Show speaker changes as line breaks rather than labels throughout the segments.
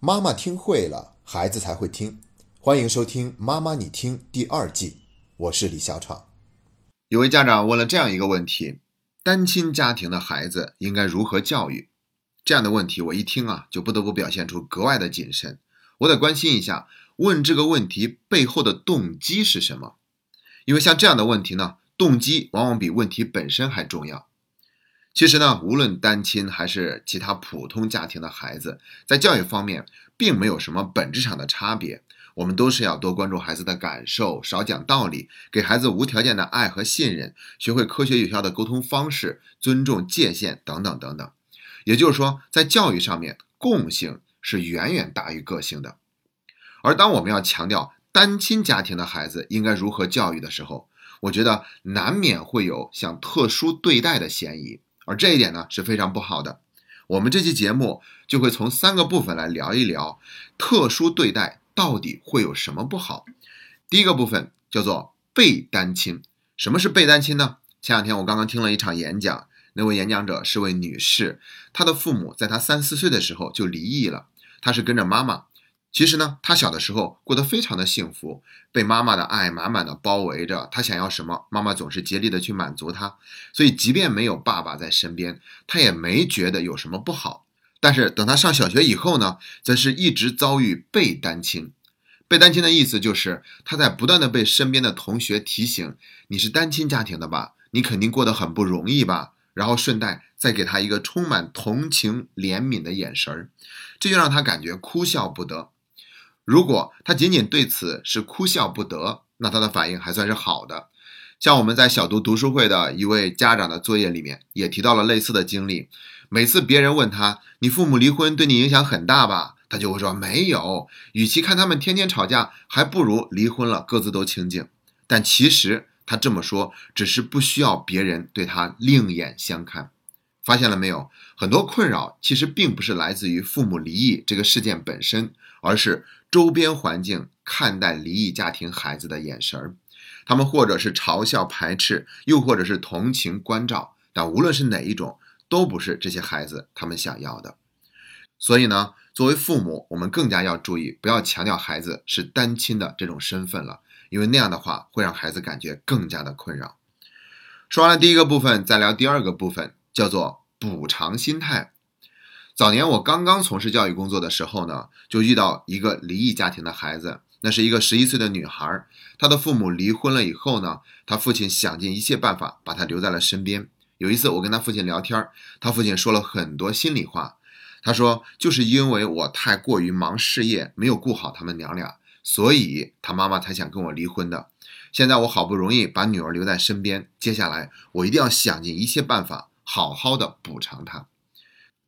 妈妈听会了，孩子才会听。欢迎收听《妈妈你听》第二季，我是李小闯。
有位家长问了这样一个问题：单亲家庭的孩子应该如何教育？这样的问题我一听啊，就不得不表现出格外的谨慎。我得关心一下，问这个问题背后的动机是什么？因为像这样的问题呢，动机往往比问题本身还重要。其实呢，无论单亲还是其他普通家庭的孩子，在教育方面并没有什么本质上的差别。我们都是要多关注孩子的感受，少讲道理，给孩子无条件的爱和信任，学会科学有效的沟通方式，尊重界限等等等等。也就是说，在教育上面，共性是远远大于个性的。而当我们要强调单亲家庭的孩子应该如何教育的时候，我觉得难免会有想特殊对待的嫌疑。而这一点呢是非常不好的。我们这期节目就会从三个部分来聊一聊，特殊对待到底会有什么不好。第一个部分叫做被单亲。什么是被单亲呢？前两天我刚刚听了一场演讲，那位演讲者是位女士，她的父母在她三四岁的时候就离异了，她是跟着妈妈。其实呢，他小的时候过得非常的幸福，被妈妈的爱满满的包围着。他想要什么，妈妈总是竭力的去满足他。所以，即便没有爸爸在身边，他也没觉得有什么不好。但是，等他上小学以后呢，则是一直遭遇被单亲。被单亲的意思就是他在不断的被身边的同学提醒：“你是单亲家庭的吧？你肯定过得很不容易吧？”然后顺带再给他一个充满同情怜悯的眼神儿，这就让他感觉哭笑不得。如果他仅仅对此是哭笑不得，那他的反应还算是好的。像我们在小读读书会的一位家长的作业里面也提到了类似的经历。每次别人问他：“你父母离婚对你影响很大吧？”他就会说：“没有。与其看他们天天吵架，还不如离婚了，各自都清静。”但其实他这么说，只是不需要别人对他另眼相看。发现了没有？很多困扰其实并不是来自于父母离异这个事件本身，而是周边环境看待离异家庭孩子的眼神儿。他们或者是嘲笑排斥，又或者是同情关照。但无论是哪一种，都不是这些孩子他们想要的。所以呢，作为父母，我们更加要注意，不要强调孩子是单亲的这种身份了，因为那样的话会让孩子感觉更加的困扰。说完了第一个部分，再聊第二个部分。叫做补偿心态。早年我刚刚从事教育工作的时候呢，就遇到一个离异家庭的孩子，那是一个十一岁的女孩。她的父母离婚了以后呢，她父亲想尽一切办法把她留在了身边。有一次我跟她父亲聊天，她父亲说了很多心里话。他说，就是因为我太过于忙事业，没有顾好他们娘俩，所以他妈妈才想跟我离婚的。现在我好不容易把女儿留在身边，接下来我一定要想尽一切办法。好好的补偿他。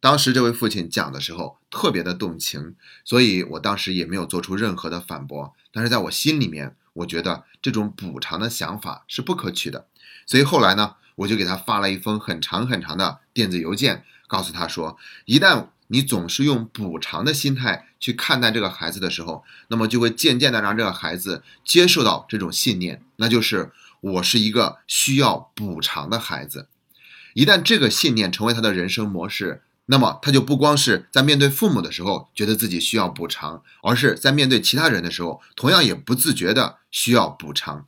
当时这位父亲讲的时候特别的动情，所以我当时也没有做出任何的反驳。但是在我心里面，我觉得这种补偿的想法是不可取的。所以后来呢，我就给他发了一封很长很长的电子邮件，告诉他说：一旦你总是用补偿的心态去看待这个孩子的时候，那么就会渐渐的让这个孩子接受到这种信念，那就是我是一个需要补偿的孩子。一旦这个信念成为他的人生模式，那么他就不光是在面对父母的时候觉得自己需要补偿，而是在面对其他人的时候，同样也不自觉的需要补偿。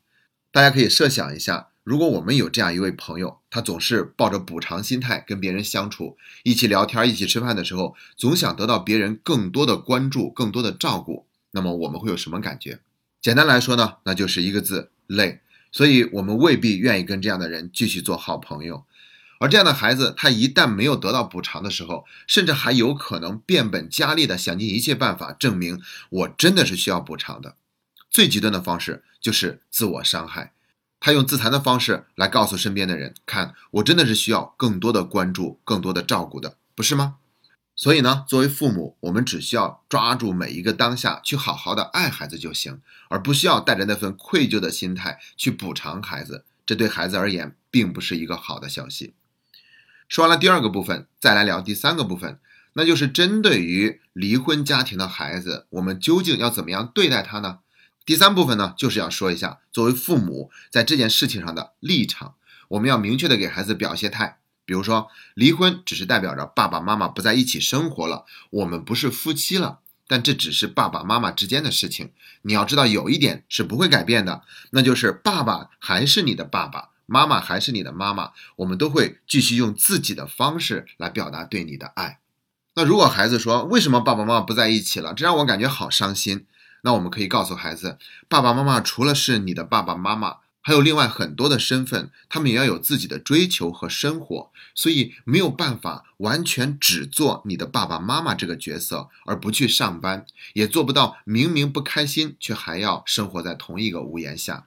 大家可以设想一下，如果我们有这样一位朋友，他总是抱着补偿心态跟别人相处，一起聊天、一起吃饭的时候，总想得到别人更多的关注、更多的照顾，那么我们会有什么感觉？简单来说呢，那就是一个字：累。所以，我们未必愿意跟这样的人继续做好朋友。而这样的孩子，他一旦没有得到补偿的时候，甚至还有可能变本加厉的想尽一切办法证明我真的是需要补偿的。最极端的方式就是自我伤害，他用自残的方式来告诉身边的人：看，我真的是需要更多的关注、更多的照顾的，不是吗？所以呢，作为父母，我们只需要抓住每一个当下，去好好的爱孩子就行，而不需要带着那份愧疚的心态去补偿孩子。这对孩子而言，并不是一个好的消息。说完了第二个部分，再来聊第三个部分，那就是针对于离婚家庭的孩子，我们究竟要怎么样对待他呢？第三部分呢，就是要说一下作为父母在这件事情上的立场，我们要明确的给孩子表些态，比如说，离婚只是代表着爸爸妈妈不在一起生活了，我们不是夫妻了。但这只是爸爸妈妈之间的事情。你要知道，有一点是不会改变的，那就是爸爸还是你的爸爸，妈妈还是你的妈妈，我们都会继续用自己的方式来表达对你的爱。那如果孩子说为什么爸爸妈妈不在一起了，这让我感觉好伤心，那我们可以告诉孩子，爸爸妈妈除了是你的爸爸妈妈。还有另外很多的身份，他们也要有自己的追求和生活，所以没有办法完全只做你的爸爸妈妈这个角色，而不去上班，也做不到明明不开心却还要生活在同一个屋檐下。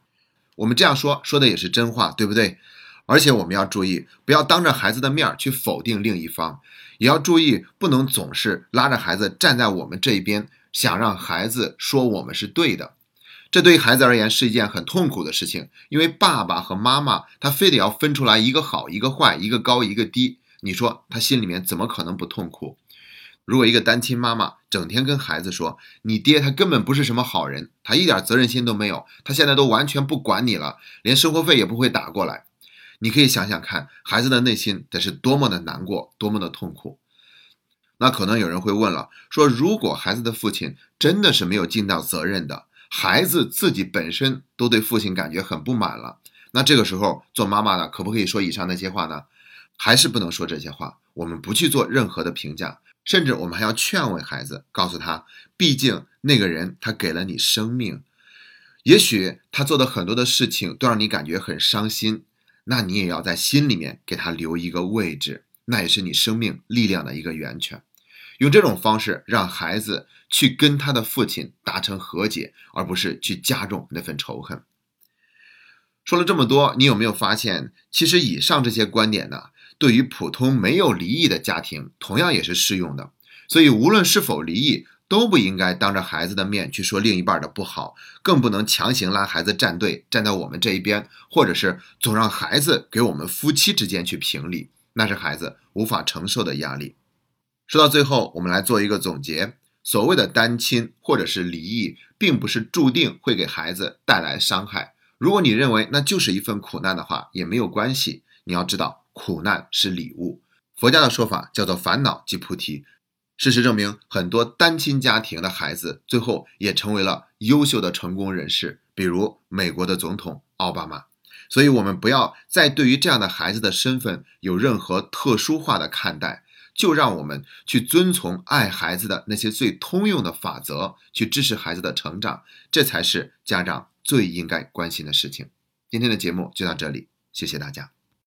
我们这样说说的也是真话，对不对？而且我们要注意，不要当着孩子的面去否定另一方，也要注意不能总是拉着孩子站在我们这一边，想让孩子说我们是对的。这对于孩子而言是一件很痛苦的事情，因为爸爸和妈妈他非得要分出来一个好一个坏，一个高一个低。你说他心里面怎么可能不痛苦？如果一个单亲妈妈整天跟孩子说：“你爹他根本不是什么好人，他一点责任心都没有，他现在都完全不管你了，连生活费也不会打过来。”你可以想想看，孩子的内心得是多么的难过，多么的痛苦。那可能有人会问了，说如果孩子的父亲真的是没有尽到责任的？孩子自己本身都对父亲感觉很不满了，那这个时候做妈妈的可不可以说以上那些话呢？还是不能说这些话？我们不去做任何的评价，甚至我们还要劝慰孩子，告诉他，毕竟那个人他给了你生命，也许他做的很多的事情都让你感觉很伤心，那你也要在心里面给他留一个位置，那也是你生命力量的一个源泉。用这种方式让孩子去跟他的父亲达成和解，而不是去加重那份仇恨。说了这么多，你有没有发现，其实以上这些观点呢，对于普通没有离异的家庭同样也是适用的。所以，无论是否离异，都不应该当着孩子的面去说另一半的不好，更不能强行拉孩子站队，站在我们这一边，或者是总让孩子给我们夫妻之间去评理，那是孩子无法承受的压力。说到最后，我们来做一个总结。所谓的单亲或者是离异，并不是注定会给孩子带来伤害。如果你认为那就是一份苦难的话，也没有关系。你要知道，苦难是礼物。佛家的说法叫做“烦恼即菩提”。事实证明，很多单亲家庭的孩子最后也成为了优秀的成功人士，比如美国的总统奥巴马。所以，我们不要再对于这样的孩子的身份有任何特殊化的看待。就让我们去遵从爱孩子的那些最通用的法则，去支持孩子的成长，这才是家长最应该关心的事情。今天的节目就到这里，谢谢大家。